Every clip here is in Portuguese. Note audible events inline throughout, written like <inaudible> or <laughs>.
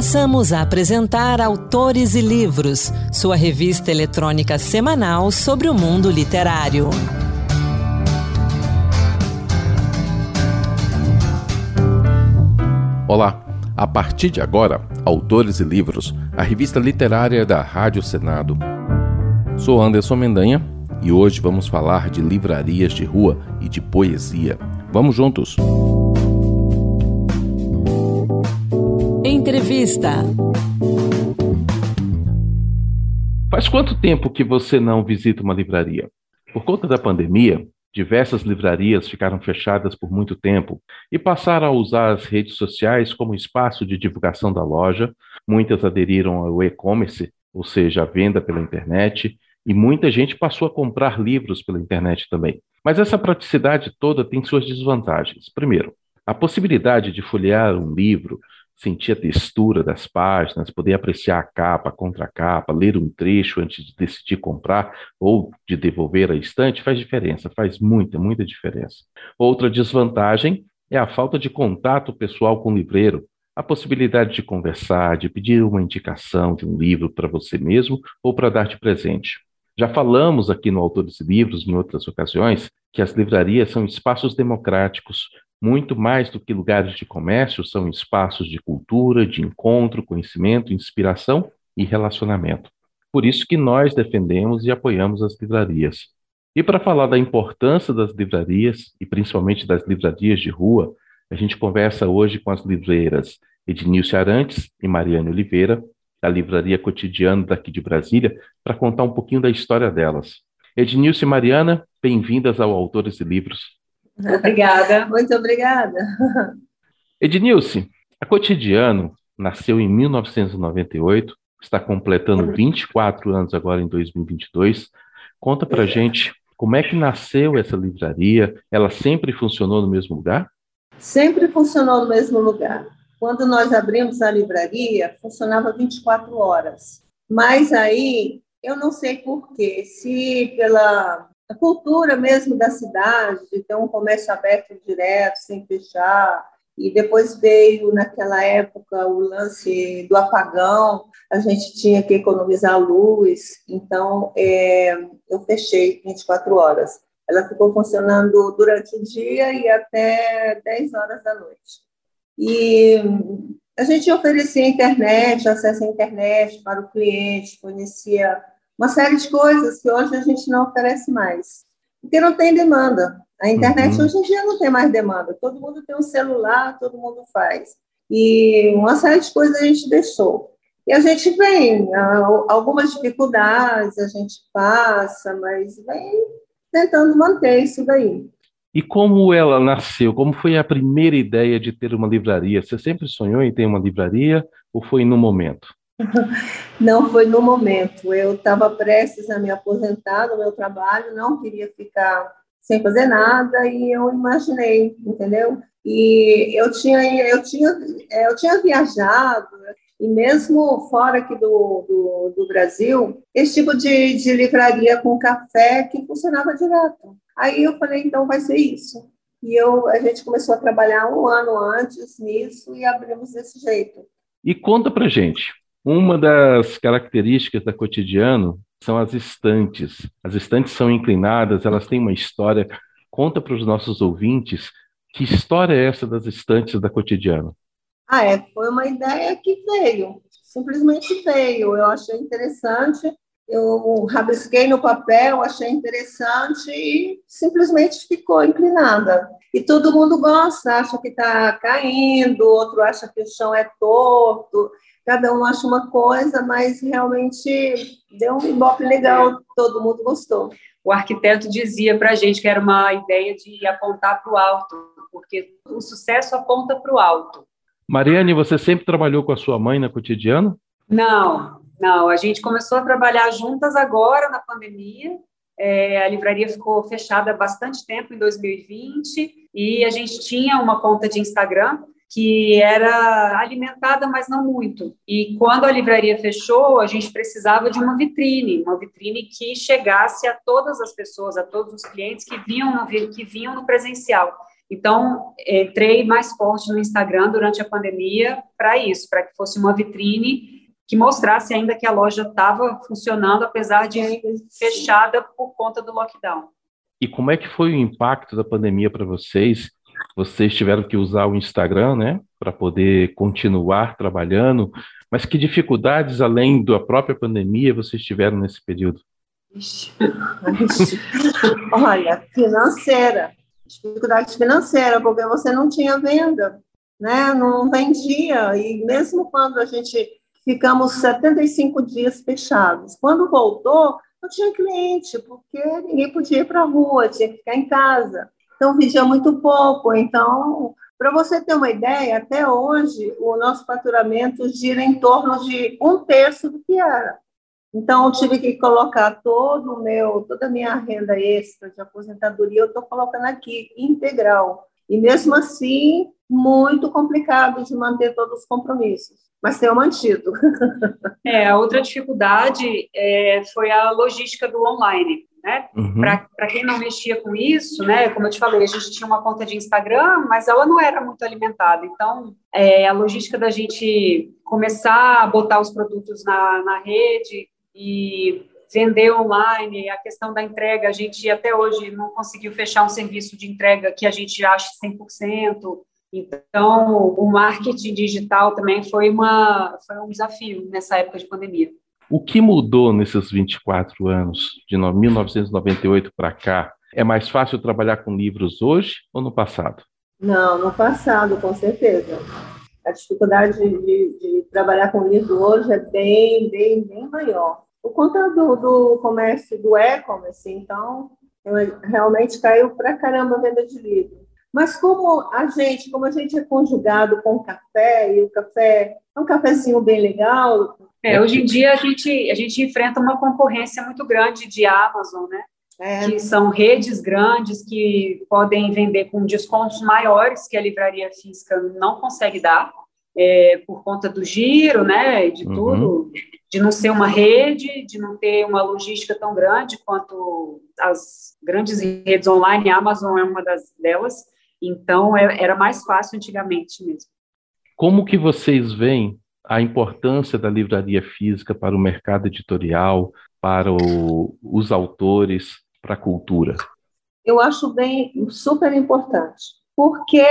Passamos a apresentar Autores e Livros, sua revista eletrônica semanal sobre o mundo literário. Olá! A partir de agora, Autores e Livros, a revista literária da Rádio Senado. Sou Anderson Mendanha e hoje vamos falar de livrarias de rua e de poesia. Vamos juntos! Entrevista. Faz quanto tempo que você não visita uma livraria? Por conta da pandemia, Diversas livrarias ficaram fechadas por muito tempo e passaram a usar as redes sociais como espaço de divulgação da loja. Muitas aderiram ao e-commerce, ou seja, a venda pela internet, e muita gente passou a comprar livros pela internet também. Mas essa praticidade toda tem suas desvantagens. Primeiro, a possibilidade de folhear um livro sentir a textura das páginas, poder apreciar a capa, a contracapa, ler um trecho antes de decidir comprar ou de devolver a estante faz diferença, faz muita, muita diferença. Outra desvantagem é a falta de contato pessoal com o livreiro, a possibilidade de conversar, de pedir uma indicação de um livro para você mesmo ou para dar de presente. Já falamos aqui no Autores e Livros, em outras ocasiões, que as livrarias são espaços democráticos, muito mais do que lugares de comércio, são espaços de cultura, de encontro, conhecimento, inspiração e relacionamento. Por isso que nós defendemos e apoiamos as livrarias. E para falar da importância das livrarias, e principalmente das livrarias de rua, a gente conversa hoje com as livreiras Ednilce Arantes e Mariane Oliveira, da Livraria Cotidiano daqui de Brasília, para contar um pouquinho da história delas. Ednilce e Mariana, bem-vindas ao Autores e Livros. Obrigada. <laughs> Muito obrigada. Ednilce, a Cotidiano nasceu em 1998, está completando 24 anos agora em 2022. Conta pra gente como é que nasceu essa livraria? Ela sempre funcionou no mesmo lugar? Sempre funcionou no mesmo lugar. Quando nós abrimos a livraria, funcionava 24 horas. Mas aí, eu não sei porquê, se pela a cultura mesmo da cidade, de ter um comércio aberto direto, sem fechar. E depois veio, naquela época, o lance do apagão, a gente tinha que economizar luz, então é, eu fechei 24 horas. Ela ficou funcionando durante o dia e até 10 horas da noite. E a gente oferecia internet, acesso à internet para o cliente, fornecia uma série de coisas que hoje a gente não oferece mais, porque não tem demanda. A internet uhum. hoje em dia não tem mais demanda. Todo mundo tem um celular, todo mundo faz. E uma série de coisas a gente deixou. E a gente vem, algumas dificuldades a gente passa, mas vem tentando manter isso daí. E como ela nasceu? Como foi a primeira ideia de ter uma livraria? Você sempre sonhou em ter uma livraria ou foi no momento? <laughs> Não foi no momento. Eu estava prestes a me aposentar do meu trabalho, não queria ficar sem fazer nada e eu imaginei, entendeu? E eu tinha, eu tinha, eu tinha viajado e mesmo fora aqui do, do, do Brasil, esse tipo de, de livraria com café que funcionava direto. Aí eu falei, então vai ser isso. E eu, a gente começou a trabalhar um ano antes nisso e abrimos desse jeito. E conta pra gente, uma das características da cotidiano são as estantes. As estantes são inclinadas, elas têm uma história. Conta para os nossos ouvintes que história é essa das estantes da cotidiano. Ah, é, foi uma ideia que veio, simplesmente veio. Eu achei interessante, eu rabisquei no papel, achei interessante e simplesmente ficou inclinada. E todo mundo gosta, acha que está caindo, outro acha que o chão é torto cada um acha uma coisa, mas realmente deu um ibope legal, todo mundo gostou. O arquiteto dizia para a gente que era uma ideia de apontar para o alto, porque o sucesso aponta para o alto. Mariane, você sempre trabalhou com a sua mãe no cotidiano? Não, não. A gente começou a trabalhar juntas agora na pandemia. É, a livraria ficou fechada há bastante tempo, em 2020, e a gente tinha uma conta de Instagram que era alimentada, mas não muito. E quando a livraria fechou, a gente precisava de uma vitrine, uma vitrine que chegasse a todas as pessoas, a todos os clientes que vinham no, que vinham no presencial. Então, entrei mais forte no Instagram durante a pandemia para isso, para que fosse uma vitrine que mostrasse ainda que a loja estava funcionando, apesar de fechada por conta do lockdown. E como é que foi o impacto da pandemia para vocês? Vocês tiveram que usar o Instagram, né, para poder continuar trabalhando, mas que dificuldades, além da própria pandemia, vocês tiveram nesse período? <laughs> Olha, financeira, dificuldade financeira, porque você não tinha venda, né? Não vendia e mesmo quando a gente ficamos 75 dias fechados, quando voltou não tinha cliente, porque ninguém podia ir para a rua, tinha que ficar em casa. Então vendia muito pouco. Então, para você ter uma ideia, até hoje o nosso faturamento gira em torno de um terço do que era. Então, eu tive que colocar todo o meu, toda a minha renda extra de aposentadoria, eu estou colocando aqui, integral. E mesmo assim, muito complicado de manter todos os compromissos, mas tenho mantido. <laughs> É, a outra dificuldade é, foi a logística do online. Né? Uhum. Para quem não mexia com isso, né? Como eu te falei, a gente tinha uma conta de Instagram, mas ela não era muito alimentada. Então, é, a logística da gente começar a botar os produtos na, na rede e vender online, a questão da entrega, a gente até hoje não conseguiu fechar um serviço de entrega que a gente ache 100%. Então, o marketing digital também foi, uma, foi um desafio nessa época de pandemia. O que mudou nesses 24 anos, de 1998 para cá? É mais fácil trabalhar com livros hoje ou no passado? Não, no passado, com certeza. A dificuldade de, de trabalhar com livro hoje é bem, bem, bem maior. O conta do, comércio, do e-commerce, então, realmente caiu para caramba a venda de livro. Mas como a gente, como a gente é conjugado com café, e o café é um cafezinho bem legal. É, hoje em dia a gente, a gente enfrenta uma concorrência muito grande de Amazon, né? É. Que são redes grandes que podem vender com descontos maiores que a livraria física não consegue dar, é, por conta do giro, né? De uhum. tudo, de não ser uma rede, de não ter uma logística tão grande quanto as grandes redes online. A Amazon é uma das delas. Então, é, era mais fácil antigamente mesmo. Como que vocês veem a importância da livraria física para o mercado editorial, para o, os autores, para a cultura? Eu acho bem super importante, porque,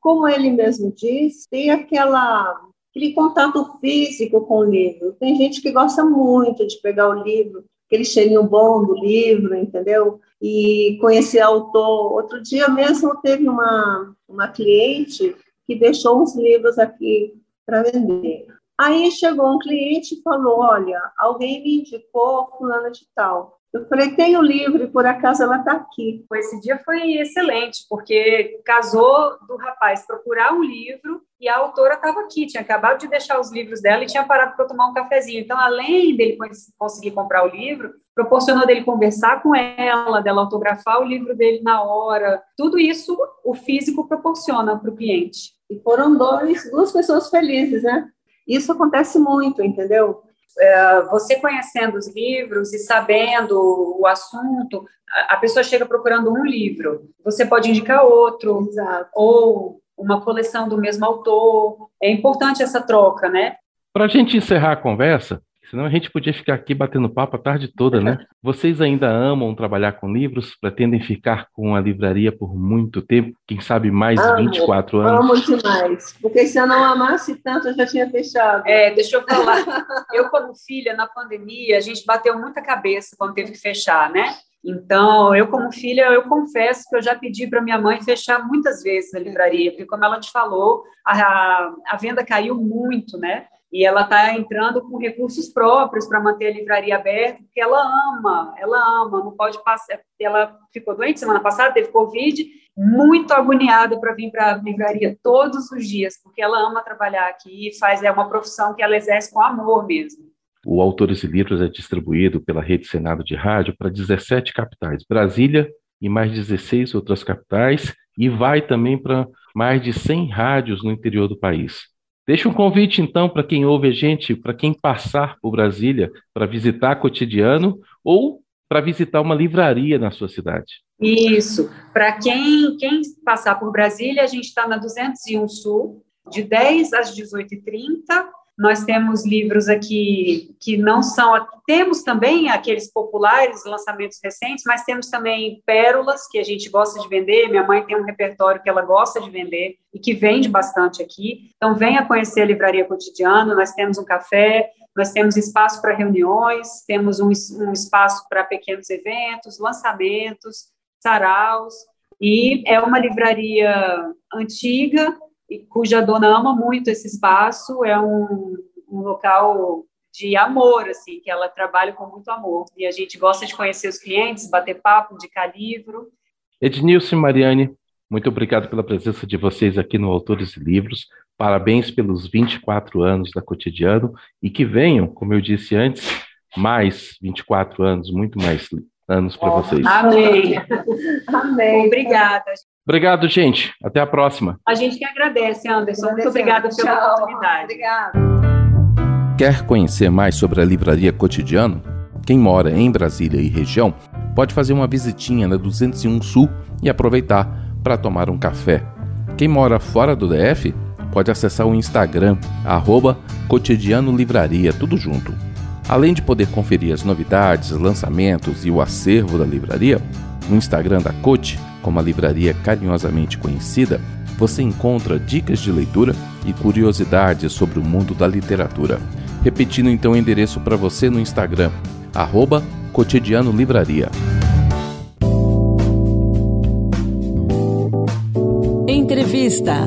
como ele mesmo diz, tem aquela aquele contato físico com o livro. Tem gente que gosta muito de pegar o livro, aquele cheirinho bom do livro, entendeu? E conhecer autor. Outro dia mesmo teve uma, uma cliente que deixou uns livros aqui para vender. Aí chegou um cliente e falou: Olha, alguém me indicou fulana de tal. Eu falei, tenho livro e por acaso ela está aqui. Esse dia foi excelente, porque casou do rapaz procurar um livro e a autora estava aqui, tinha acabado de deixar os livros dela e tinha parado para tomar um cafezinho. Então, além dele conseguir comprar o livro, proporcionou dele conversar com ela, dela autografar o livro dele na hora. Tudo isso o físico proporciona para o cliente. E foram dois, duas pessoas felizes, né? Isso acontece muito, entendeu? É, você conhecendo os livros e sabendo o assunto, a pessoa chega procurando um livro, você pode indicar outro, Exato. ou uma coleção do mesmo autor. É importante essa troca, né? Para a gente encerrar a conversa, senão a gente podia ficar aqui batendo papo a tarde toda, né? <laughs> Vocês ainda amam trabalhar com livros? Pretendem ficar com a livraria por muito tempo? Quem sabe mais de 24 anos? Amo demais. Porque se eu não amasse tanto, eu já tinha fechado. É, deixa eu falar. eu, como filha, na pandemia, a gente bateu muita cabeça quando teve que fechar, né? Então, eu como filha, eu confesso que eu já pedi para minha mãe fechar muitas vezes a livraria, porque como ela te falou, a, a venda caiu muito, né? E ela está entrando com recursos próprios para manter a livraria aberta, porque ela ama, ela ama, não pode passar. Ela ficou doente semana passada, teve Covid, muito agoniada para vir para a livraria todos os dias, porque ela ama trabalhar aqui e faz, é uma profissão que ela exerce com amor mesmo. O Autores e Livros é distribuído pela Rede Senado de Rádio para 17 capitais, Brasília e mais 16 outras capitais, e vai também para mais de 100 rádios no interior do país. Deixa um convite, então, para quem ouve a gente, para quem passar por Brasília, para visitar cotidiano ou para visitar uma livraria na sua cidade. Isso. Para quem, quem passar por Brasília, a gente está na 201 Sul, de 10 às 18h30. Nós temos livros aqui que não são. Temos também aqueles populares, lançamentos recentes, mas temos também pérolas que a gente gosta de vender. Minha mãe tem um repertório que ela gosta de vender e que vende bastante aqui. Então, venha conhecer a Livraria Cotidiano. Nós temos um café, nós temos espaço para reuniões, temos um, um espaço para pequenos eventos, lançamentos, saraus. E é uma livraria antiga, cuja dona ama muito esse espaço, é um, um local de amor, assim, que ela trabalha com muito amor. E a gente gosta de conhecer os clientes, bater papo, indicar livro. Ednilson e Mariane, muito obrigado pela presença de vocês aqui no Autores e Livros. Parabéns pelos 24 anos da Cotidiano e que venham, como eu disse antes, mais 24 anos, muito mais anos para vocês. Amém. <laughs> Amém. Obrigada. Obrigado, gente. Até a próxima. A gente que agradece, Anderson. Muito obrigada pela Tchau. oportunidade. Obrigada. Quer conhecer mais sobre a Livraria Cotidiano? Quem mora em Brasília e região pode fazer uma visitinha na 201 Sul e aproveitar para tomar um café. Quem mora fora do DF pode acessar o Instagram, arroba Cotidiano Livraria, tudo junto. Além de poder conferir as novidades, lançamentos e o acervo da livraria, no Instagram da Cote, como a livraria carinhosamente conhecida, você encontra dicas de leitura e curiosidades sobre o mundo da literatura. Repetindo então o endereço para você no Instagram, arroba Cotidiano Livraria. Entrevista.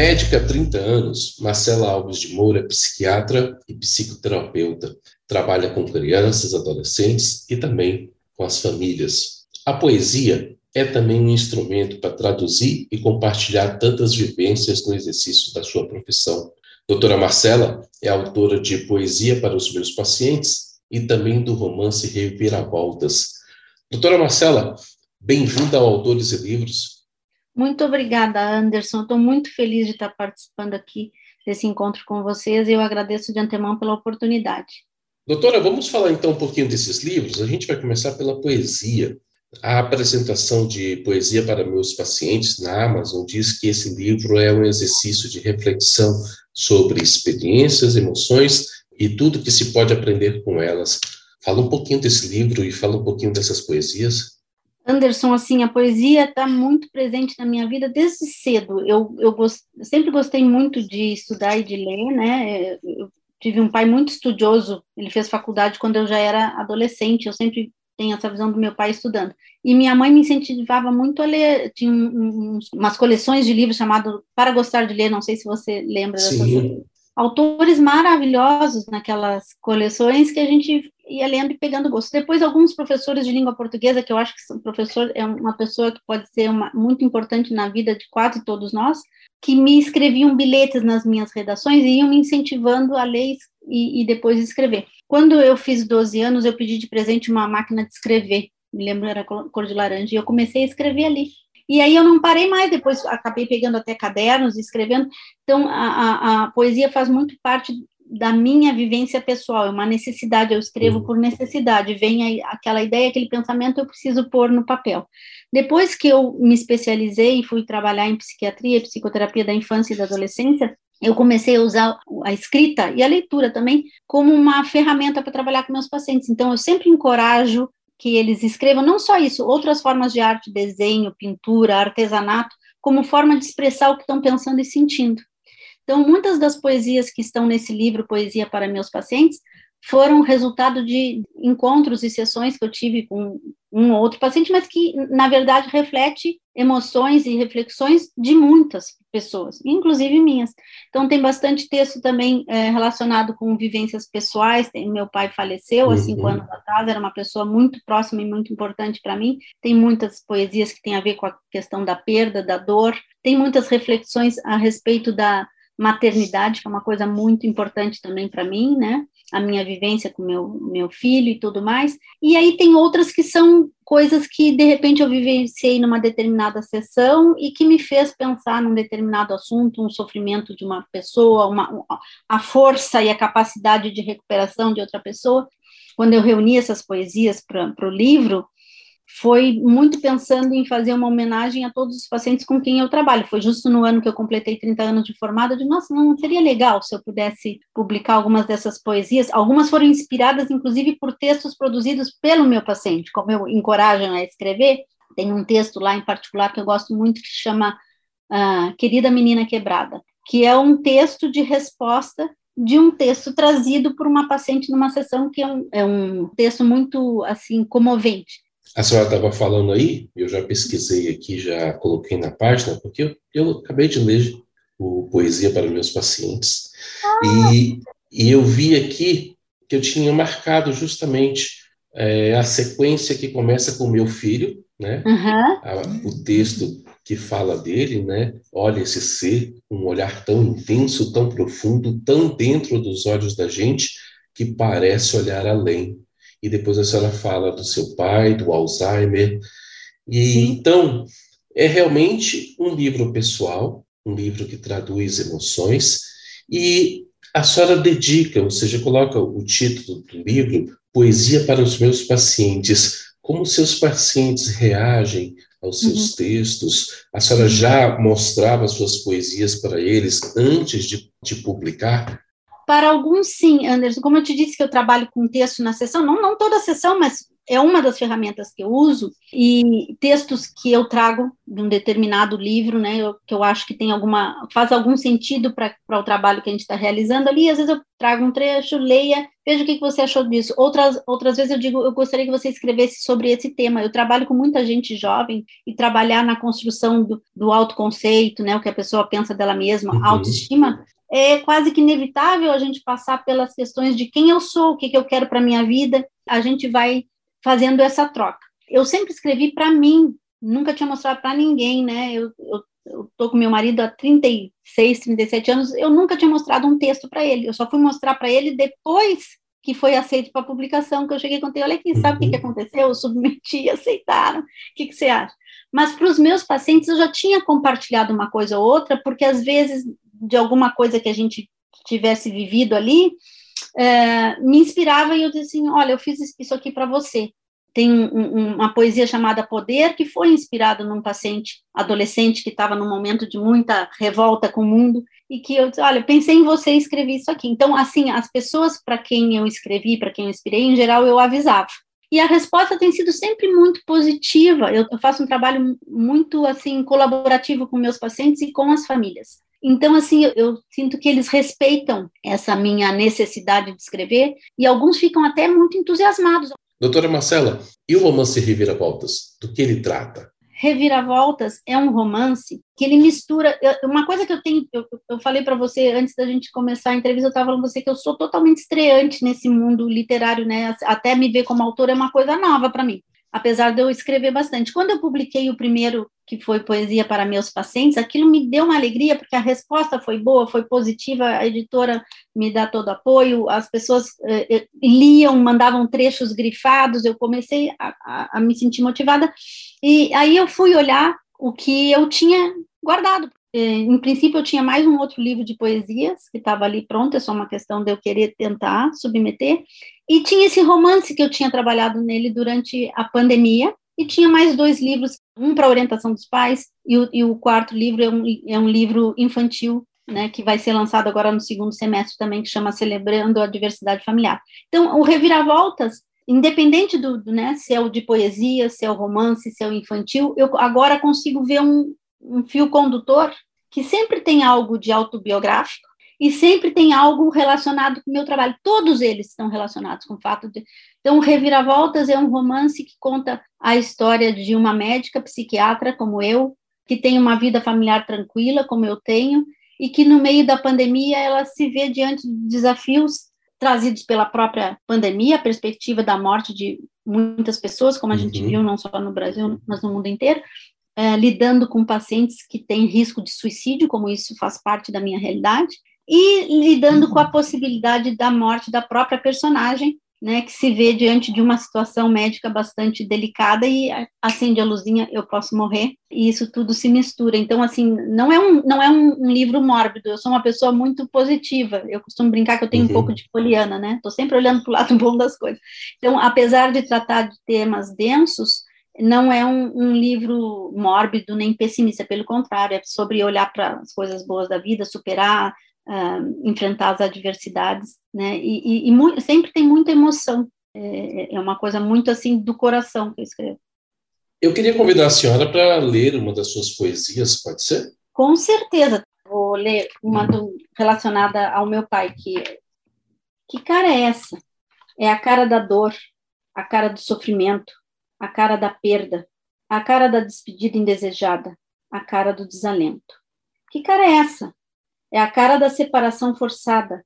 Médica há 30 anos, Marcela Alves de Moura é psiquiatra e psicoterapeuta. Trabalha com crianças, adolescentes e também com as famílias. A poesia é também um instrumento para traduzir e compartilhar tantas vivências no exercício da sua profissão. Doutora Marcela é autora de Poesia para os Meus Pacientes e também do romance Reviravoltas. Doutora Marcela, bem-vinda ao Autores e Livros. Muito obrigada, Anderson. Estou muito feliz de estar participando aqui desse encontro com vocês e eu agradeço de antemão pela oportunidade. Doutora, vamos falar então um pouquinho desses livros. A gente vai começar pela poesia. A apresentação de Poesia para Meus Pacientes na Amazon diz que esse livro é um exercício de reflexão sobre experiências, emoções e tudo que se pode aprender com elas. Fala um pouquinho desse livro e fala um pouquinho dessas poesias. Anderson, assim, a poesia está muito presente na minha vida desde cedo. Eu, eu, gost, sempre gostei muito de estudar e de ler, né? Eu tive um pai muito estudioso, ele fez faculdade quando eu já era adolescente, eu sempre tenho essa visão do meu pai estudando. E minha mãe me incentivava muito a ler, tinha um, um, umas coleções de livros chamado Para Gostar de Ler, não sei se você lembra dessas autores maravilhosos naquelas coleções que a gente ia lendo e pegando gosto. Depois, alguns professores de língua portuguesa, que eu acho que o professor é uma pessoa que pode ser uma, muito importante na vida de quase todos nós, que me escreviam bilhetes nas minhas redações e iam me incentivando a ler e, e depois escrever. Quando eu fiz 12 anos, eu pedi de presente uma máquina de escrever, me lembro, era cor de laranja, e eu comecei a escrever ali. E aí eu não parei mais, depois acabei pegando até cadernos e escrevendo. Então, a, a, a, poesia faz muito parte da minha vivência pessoal, é uma necessidade, eu escrevo uhum. por necessidade, vem aquela ideia, aquele pensamento, eu preciso pôr no papel. Depois que eu me especializei e fui trabalhar em psiquiatria e psicoterapia da infância e da adolescência, eu comecei a usar a escrita e a leitura também como uma ferramenta para trabalhar com meus pacientes. Então, eu sempre encorajo que eles escrevam não só isso, outras formas de arte, desenho, pintura, artesanato, como forma de expressar o que estão pensando e sentindo. Então, muitas das poesias que estão nesse livro, Poesia para Meus Pacientes, foram resultado de encontros e sessões que eu tive com um ou outro paciente, mas que, na verdade, reflete emoções e reflexões de muitas pessoas, inclusive minhas. Então, tem bastante texto também é, relacionado com vivências pessoais. Tem, meu pai faleceu há cinco uhum. anos atrás, era uma pessoa muito próxima e muito importante para mim. Tem muitas poesias que têm a ver com a questão da perda, da dor. Tem muitas reflexões a respeito da maternidade, que é uma coisa muito importante também para mim, né? A minha vivência com meu meu filho e tudo mais. E aí tem outras que são coisas que de repente eu vivenciei numa determinada sessão e que me fez pensar num determinado assunto, um sofrimento de uma pessoa, uma, a força e a capacidade de recuperação de outra pessoa. quando eu reuni essas poesias para o livro, foi muito pensando em fazer uma homenagem a todos os pacientes com quem eu trabalho. Foi justo no ano que eu completei 30 anos de formada, de nossa, não seria legal se eu pudesse publicar algumas dessas poesias. Algumas foram inspiradas, inclusive, por textos produzidos pelo meu paciente, como eu encorajo a escrever. Tem um texto lá em particular que eu gosto muito que chama uh, Querida Menina Quebrada, que é um texto de resposta de um texto trazido por uma paciente numa sessão que é um, é um texto muito assim comovente a senhora estava falando aí, eu já pesquisei aqui, já coloquei na página, porque eu, eu acabei de ler o Poesia para meus pacientes, ah. e, e eu vi aqui que eu tinha marcado justamente é, a sequência que começa com o meu filho, né? Uhum. A, o texto que fala dele, né? Olha esse ser, um olhar tão intenso, tão profundo, tão dentro dos olhos da gente, que parece olhar além e depois a senhora fala do seu pai, do Alzheimer. E Sim. então é realmente um livro pessoal, um livro que traduz emoções e a senhora dedica, ou seja, coloca o título do livro Poesia para os meus pacientes. Como seus pacientes reagem aos seus uhum. textos? A senhora já mostrava suas poesias para eles antes de, de publicar? Para alguns, sim, Anderson. Como eu te disse que eu trabalho com texto na sessão, não, não toda a sessão, mas é uma das ferramentas que eu uso, e textos que eu trago de um determinado livro, né, eu, que eu acho que tem alguma, faz algum sentido para o trabalho que a gente está realizando ali, às vezes eu trago um trecho, leia, veja o que, que você achou disso. Outras, outras vezes eu digo, eu gostaria que você escrevesse sobre esse tema. Eu trabalho com muita gente jovem, e trabalhar na construção do, do autoconceito, né, o que a pessoa pensa dela mesma, uhum. autoestima, é quase que inevitável a gente passar pelas questões de quem eu sou, o que, que eu quero para minha vida, a gente vai fazendo essa troca. Eu sempre escrevi para mim, nunca tinha mostrado para ninguém, né? Eu, eu, eu tô com meu marido há 36, 37 anos, eu nunca tinha mostrado um texto para ele, eu só fui mostrar para ele depois que foi aceito para publicação, que eu cheguei e contei, olha aqui, sabe o que, que uhum. aconteceu? Eu submeti, <laughs> aceitaram, o que, que você acha? Mas para os meus pacientes eu já tinha compartilhado uma coisa ou outra, porque às vezes de alguma coisa que a gente tivesse vivido ali, é, me inspirava e eu disse assim, olha, eu fiz isso aqui para você. Tem um, um, uma poesia chamada Poder, que foi inspirada num paciente adolescente que estava num momento de muita revolta com o mundo, e que eu disse, olha, pensei em você e escrevi isso aqui. Então, assim, as pessoas para quem eu escrevi, para quem eu inspirei, em geral, eu avisava. E a resposta tem sido sempre muito positiva. Eu, faço um trabalho muito, assim, colaborativo com meus pacientes e com as famílias. Então, assim, eu, eu, sinto que eles respeitam essa minha necessidade de escrever e alguns ficam até muito entusiasmados. Doutora Marcela, e o romance Reviravoltas? Do que ele trata? Reviravoltas é um romance que ele mistura. Uma coisa que eu tenho, eu, eu falei para você antes da gente começar a entrevista, eu estava falando para você que eu sou totalmente estreante nesse mundo literário, né? Até me ver como autora é uma coisa nova para mim apesar de eu escrever bastante. Quando eu publiquei o primeiro, que foi Poesia para Meus Pacientes, aquilo me deu uma alegria, porque a resposta foi boa, foi positiva, a editora me dá todo apoio, as pessoas eh, eh liam, mandavam trechos grifados, eu comecei a, a, a me sentir motivada, e aí eu fui olhar o que eu tinha guardado, é, em princípio, eu tinha mais um outro livro de poesias que estava ali pronto, é só uma questão de eu querer tentar submeter. E tinha esse romance que eu tinha trabalhado nele durante a pandemia, e tinha mais dois livros, um para orientação dos pais, e o, e o quarto livro é um, é um livro infantil, né, que vai ser lançado agora no segundo semestre também, que chama Celebrando a Diversidade Familiar. Então, o Reviravoltas, independente do, do né, se é o de poesia, se é o romance, se é o infantil, eu agora consigo ver um, um fio condutor que sempre tem algo de autobiográfico e sempre tem algo relacionado com o meu trabalho. Todos eles estão relacionados com o fato de. Então, Reviravoltas é um romance que conta a história de uma médica psiquiatra como eu, que tem uma vida familiar tranquila, como eu tenho, e que no meio da pandemia ela se vê diante de desafios trazidos pela própria pandemia, a perspectiva da morte de muitas pessoas, como a uhum. gente viu não só no Brasil, mas no mundo inteiro, é, lidando com pacientes que têm risco de suicídio, como isso faz parte da minha realidade, e lidando com a possibilidade da morte da própria personagem, né, que se vê diante de uma situação médica bastante delicada e acende a luzinha, eu posso morrer, e isso tudo se mistura. Então, assim, não é um, não é um, um livro mórbido, eu sou uma pessoa muito positiva, eu costumo brincar que eu tenho uhum. um pouco de poliana, né, estou sempre olhando para o lado <laughs> bom das coisas. Então, apesar de tratar de temas densos, não é um, um, livro mórbido nem pessimista, pelo contrário, é sobre olhar para as coisas boas da vida, superar, uh, enfrentar as adversidades, né? E, e, e muito, sempre tem muita emoção. É, é, uma coisa muito assim do coração que eu escrevo. Eu queria convidar a senhora para ler uma das suas poesias, pode ser? Com certeza. Vou ler uma do, relacionada ao meu pai, que que cara é essa? É a cara da dor, a cara do sofrimento, a cara da perda, a cara da despedida indesejada, a cara do desalento. Que cara é essa? É a cara da separação forçada,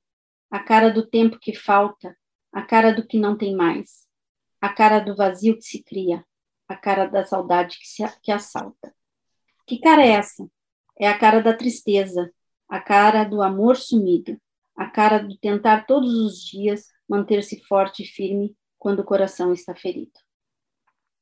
a cara do tempo que falta, a cara do que não tem mais, a cara do vazio que se cria, a cara da saudade que, se, que assalta. Que cara é essa? É a cara da tristeza, a cara do amor sumido, a cara do tentar todos os dias manter-se forte e firme quando o coração está ferido.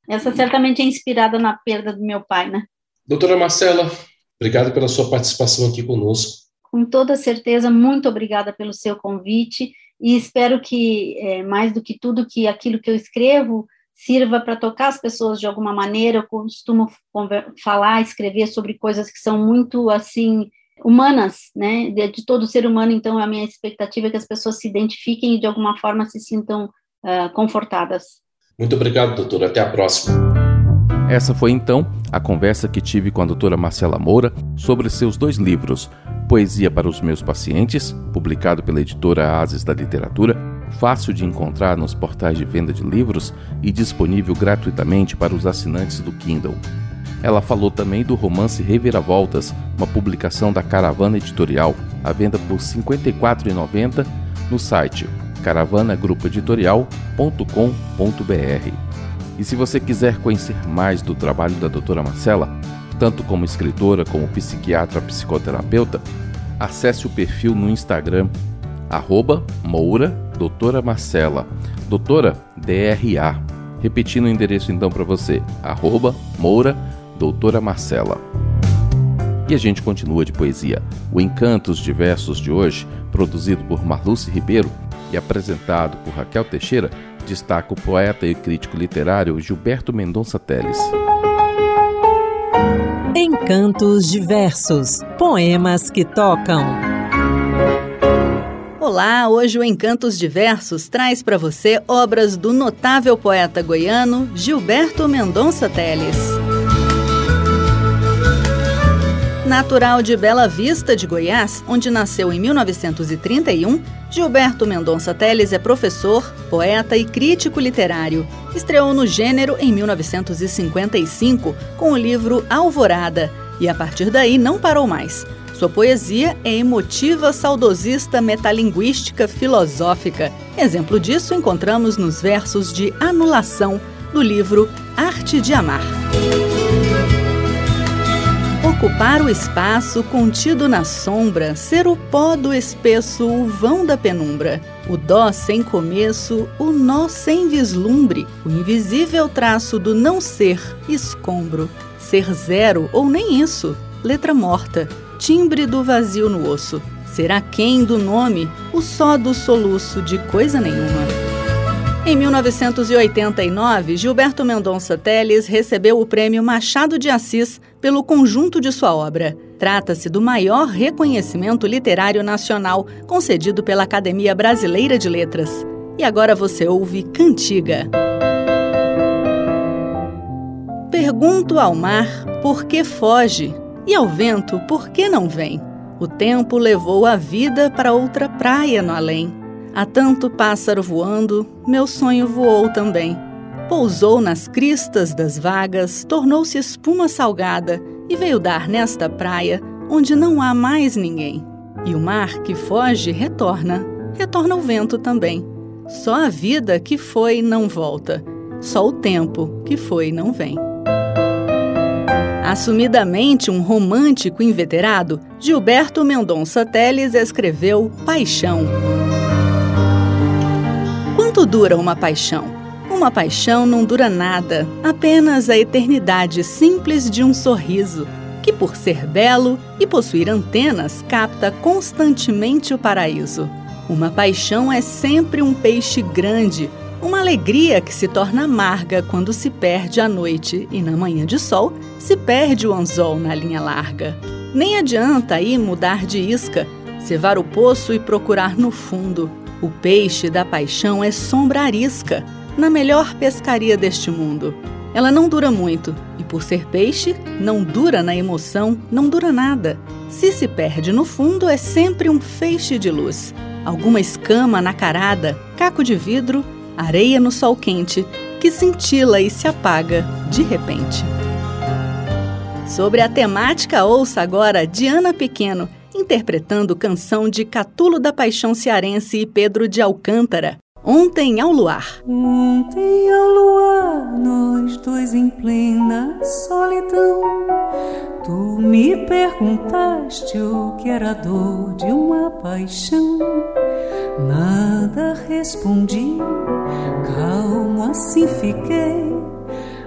Essa certamente é inspirada na perda do meu pai, né? Doutora Marcela, obrigado pela sua participação aqui conosco. Com toda certeza, muito obrigada pelo seu convite e espero que, é, mais do que tudo, que aquilo que eu escrevo sirva para tocar as pessoas de alguma maneira. Eu costumo falar, escrever sobre coisas que são muito, assim, humanas, né, de, de, todo ser humano, então a minha expectativa é que as pessoas se identifiquem e de alguma forma se sintam uh, confortadas. Muito obrigado, doutora. Até a próxima. Essa foi então a conversa que tive com a doutora Marcela Moura sobre seus dois livros, Poesia para os Meus Pacientes, publicado pela editora Ases da Literatura, fácil de encontrar nos portais de venda de livros e disponível gratuitamente para os assinantes do Kindle. Ela falou também do romance Reviravoltas, uma publicação da Caravana Editorial, à venda por R$ 54,90 no site caravanagrupoeditorial.com.br. E se você quiser conhecer mais do trabalho da doutora Marcela, tanto como escritora como psiquiatra psicoterapeuta, acesse o perfil no Instagram arroba Moura Doutora Marcela, doutora DRA. Repetindo o endereço então para você, arroba Moura Doutora Marcela. E a gente continua de poesia. O Encantos de Versos de hoje, produzido por Marluce Ribeiro, e apresentado por Raquel Teixeira, destaca o poeta e crítico literário Gilberto Mendonça Teles. Encantos diversos, poemas que tocam. Olá, hoje o Encantos Diversos traz para você obras do notável poeta goiano Gilberto Mendonça Teles. Natural de Bela Vista, de Goiás, onde nasceu em 1931, Gilberto Mendonça Teles é professor, poeta e crítico literário. Estreou no gênero em 1955 com o livro Alvorada e a partir daí não parou mais. Sua poesia é emotiva, saudosista, metalinguística, filosófica. Exemplo disso encontramos nos versos de Anulação do livro Arte de Amar. Ocupar o espaço contido na sombra, ser o pó do espesso, o vão da penumbra, o dó sem começo, o nó sem vislumbre, o invisível traço do não ser, escombro, ser zero ou nem isso, letra morta, timbre do vazio no osso, será quem do nome, o só do soluço de coisa nenhuma. Em 1989, Gilberto Mendonça Teles recebeu o prêmio Machado de Assis pelo conjunto de sua obra. Trata-se do maior reconhecimento literário nacional concedido pela Academia Brasileira de Letras. E agora você ouve Cantiga. Pergunto ao mar por que foge e ao vento por que não vem. O tempo levou a vida para outra praia no além. Há tanto pássaro voando, meu sonho voou também. Pousou nas cristas das vagas, tornou-se espuma salgada e veio dar nesta praia onde não há mais ninguém. E o mar que foge retorna, retorna o vento também. Só a vida que foi não volta, só o tempo que foi não vem. Assumidamente um romântico inveterado, Gilberto Mendonça Teles escreveu Paixão Quanto dura uma paixão? Uma paixão não dura nada, apenas a eternidade simples de um sorriso, que por ser belo e possuir antenas capta constantemente o paraíso. Uma paixão é sempre um peixe grande, uma alegria que se torna amarga quando se perde à noite e na manhã de sol se perde o anzol na linha larga. Nem adianta aí mudar de isca, cevar o poço e procurar no fundo. O peixe da paixão é sombra arisca, na melhor pescaria deste mundo. Ela não dura muito e, por ser peixe, não dura na emoção, não dura nada. Se se perde no fundo, é sempre um feixe de luz. Alguma escama nacarada, caco de vidro areia no sol quente, que cintila e se apaga de repente. Sobre a temática, ouça agora Diana Pequeno, interpretando canção de Catulo da Paixão Cearense e Pedro de Alcântara. Ontem ao luar. Ontem ao luar, nós dois em plena solidão. Tu me perguntaste o que era dor de uma paixão. Nada respondi, calmo assim fiquei.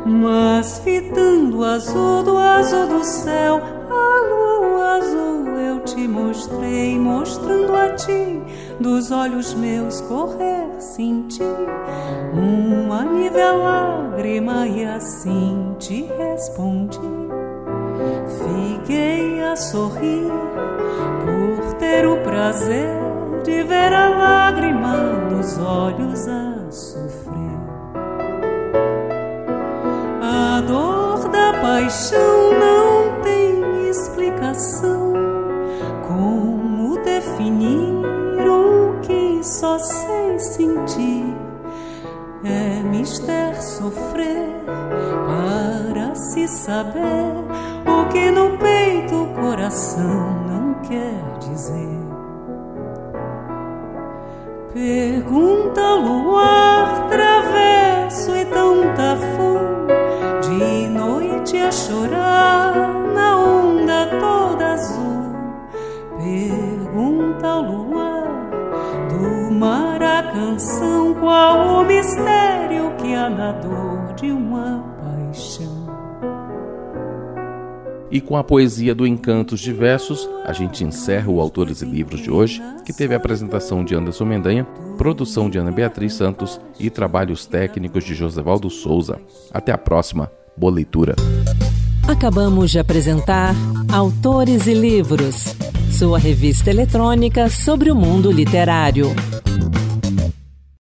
Mas fitando o azul do azul do céu, te mostrei, mostrando a ti dos olhos meus correr senti uma nível lágrima e assim te respondi. Fiquei a sorrir por ter o prazer de ver a lágrima nos olhos a sofrer. A dor da paixão não só sei sentir? É mister sofrer para se saber o que no peito o coração não quer dizer. Pergunta luar travesso e tanta fome de noite a chorar qual o mistério que há na dor de uma paixão. E com a poesia do Encantos de Versos, a gente encerra o Autores e Livros de hoje, que teve a apresentação de Anderson Mendanha, produção de Ana Beatriz Santos e trabalhos técnicos de Josevaldo Souza. Até a próxima. Boa leitura. Acabamos de apresentar Autores e Livros, sua revista eletrônica sobre o mundo literário.